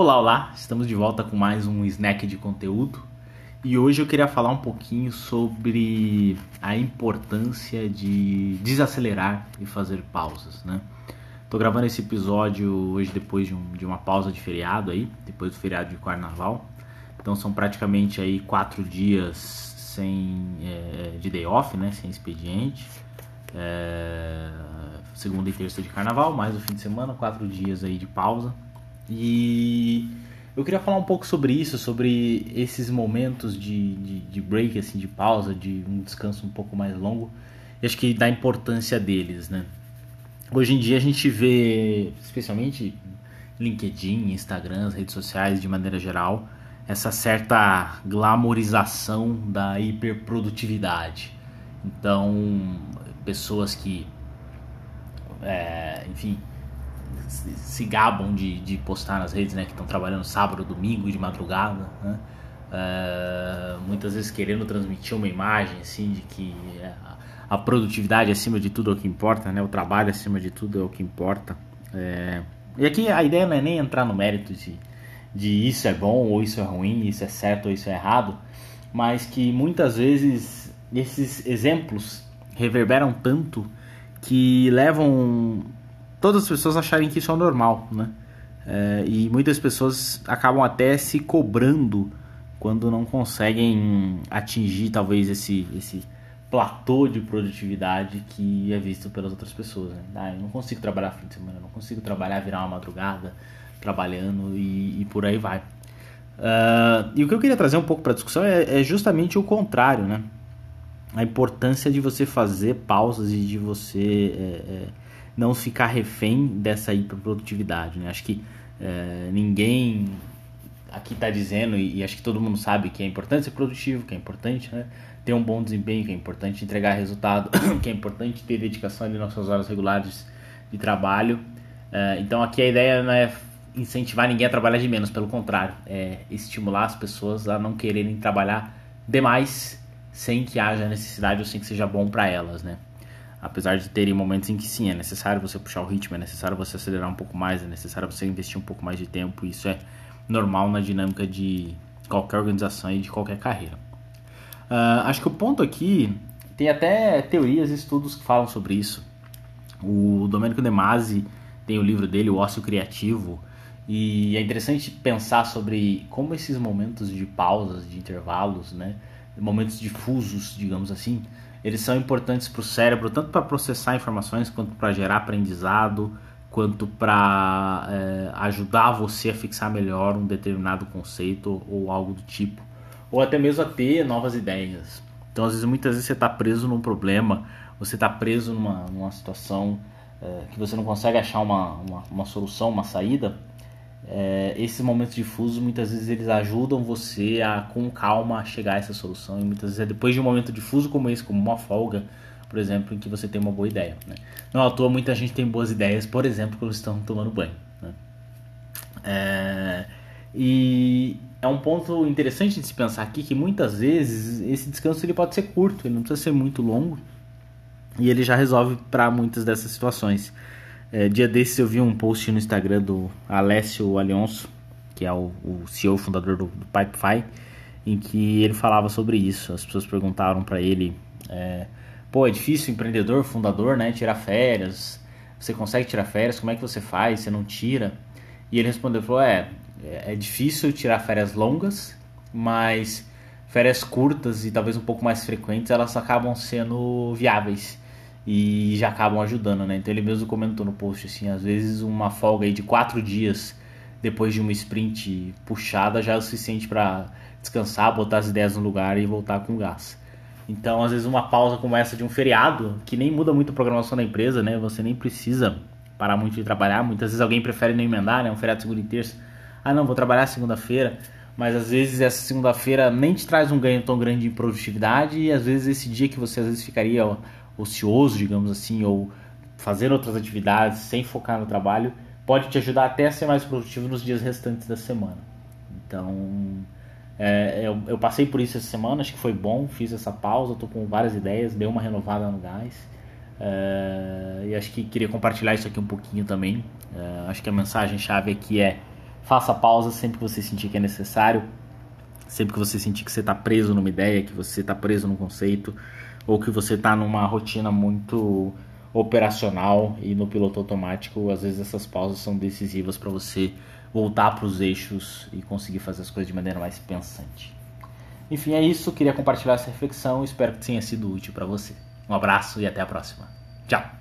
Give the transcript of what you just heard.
Olá, olá! Estamos de volta com mais um snack de conteúdo e hoje eu queria falar um pouquinho sobre a importância de desacelerar e fazer pausas, né? Tô gravando esse episódio hoje depois de, um, de uma pausa de feriado aí, depois do feriado de carnaval. Então são praticamente aí quatro dias sem é, de day off, né? Sem expediente. É, segunda e terça de carnaval, mais o fim de semana, quatro dias aí de pausa. E eu queria falar um pouco sobre isso, sobre esses momentos de, de, de, break, assim, de pausa, de um descanso um pouco mais longo. E acho que da importância deles, né? Hoje em dia a gente vê, especialmente LinkedIn, Instagram, as redes sociais de maneira geral, essa certa glamorização da hiperprodutividade. Então, pessoas que, é, enfim, se gabam de, de postar nas redes, né? Que estão trabalhando sábado, domingo de madrugada, né? Uh, muitas vezes querendo transmitir uma imagem assim de que a, a, produtividade acima de tudo é o que importa, né? O trabalho acima de tudo é o que importa. É... E aqui a ideia não é nem entrar no mérito de, de isso é bom ou isso é ruim, isso é certo ou isso é errado, mas que muitas vezes esses exemplos reverberam tanto que levam todas as pessoas acharem que isso é normal, né? É, e muitas pessoas acabam até se cobrando quando não conseguem atingir talvez esse, esse platô de produtividade que é visto pelas outras pessoas. Né? Ah, eu não consigo trabalhar fim de semana, não consigo trabalhar, virar uma madrugada trabalhando e, e por aí vai. Uh, e o que eu queria trazer um pouco para a discussão é, é, justamente o contrário, né? A importância de você fazer pausas e de você é, é não ficar refém dessa hiperprodutividade. Né? Acho que é, ninguém aqui está dizendo, e, e, acho que todo mundo sabe que é importante ser produtivo, que é importante né? ter um bom desempenho, que é importante entregar resultado, que é importante ter dedicação ali nas suas horas regulares de trabalho. É, então aqui a ideia não é incentivar ninguém a trabalhar de menos, pelo contrário, é estimular as pessoas a não quererem trabalhar demais sem que haja necessidade ou sem que seja bom para elas, né? Apesar de terem momentos em que sim, é necessário você puxar o ritmo, é necessário você acelerar um pouco mais, é necessário você investir um pouco mais de tempo. Isso é normal na dinâmica de qualquer organização e de qualquer carreira. Uh, acho que o ponto aqui tem até teorias e estudos que falam sobre isso. O Domenico De Masi tem o livro dele, O Ócio Criativo, e é interessante pensar sobre como esses momentos de pausas, de intervalos, né, momentos difusos, digamos assim, eles são importantes para o cérebro, tanto para processar informações, quanto para gerar aprendizado, quanto para é, ajudar você a fixar melhor um determinado conceito ou algo do tipo, ou até mesmo a ter novas ideias. Então, às vezes, muitas vezes você está preso num problema, você está preso numa, numa situação é, que você não consegue achar uma, uma, uma solução, uma saída é, esses momentos difusos muitas vezes eles ajudam você a com calma chegar a essa solução e muitas vezes é depois de um momento difuso como esse, como uma folga, por exemplo, em que você tem uma boa ideia. Né? Não à toa muita gente tem boas ideias, por exemplo, quando estão tomando banho. Né? É, e é um ponto interessante de se pensar aqui que muitas vezes esse descanso ele pode ser curto, ele não precisa ser muito longo e ele já resolve para muitas dessas situações. É, dia desses eu vi um post no Instagram do Alessio Alonso, que é o, o CEO fundador do, do Pipefy, em que ele falava sobre isso. As pessoas perguntaram para ele: é, pô, é difícil empreendedor, fundador, né, tirar férias? Você consegue tirar férias? Como é que você faz? Você não tira? E ele respondeu: falou, é, é difícil tirar férias longas, mas férias curtas e talvez um pouco mais frequentes elas acabam sendo viáveis e já acabam ajudando, né? Então ele mesmo comentou no post assim, às vezes uma folga aí de quatro dias depois de uma sprint puxada já é o suficiente para descansar, botar as ideias no lugar e voltar com gás. Então, às vezes uma pausa como essa de um feriado, que nem muda muito a programação da empresa, né? Você nem precisa parar muito de trabalhar. Muitas vezes alguém prefere não emendar, né? Um feriado segunda e terça. Ah, não, vou trabalhar segunda-feira. Mas às vezes essa segunda-feira nem te traz um ganho tão grande de produtividade e às vezes esse dia que você às vezes ficaria ocioso, digamos assim, ou fazer outras atividades sem focar no trabalho, pode te ajudar até a ser mais produtivo nos dias restantes da semana. Então, é, eu, eu, passei por isso essa semana, acho que foi bom, fiz essa pausa, estou com várias ideias, dei uma renovada no gás. É, e acho que queria compartilhar isso aqui um pouquinho também. É, acho que a mensagem chave aqui é Faça pausa sempre que você sentir que é necessário, sempre que você sentir que você está preso numa ideia, que você está preso num conceito, ou que você está numa rotina muito operacional e no piloto automático, às vezes essas pausas são decisivas para você voltar para os eixos e conseguir fazer as coisas de maneira mais pensante. Enfim, é isso. Queria compartilhar essa reflexão. Espero que tenha sido útil para você. Um abraço e até a próxima. Tchau!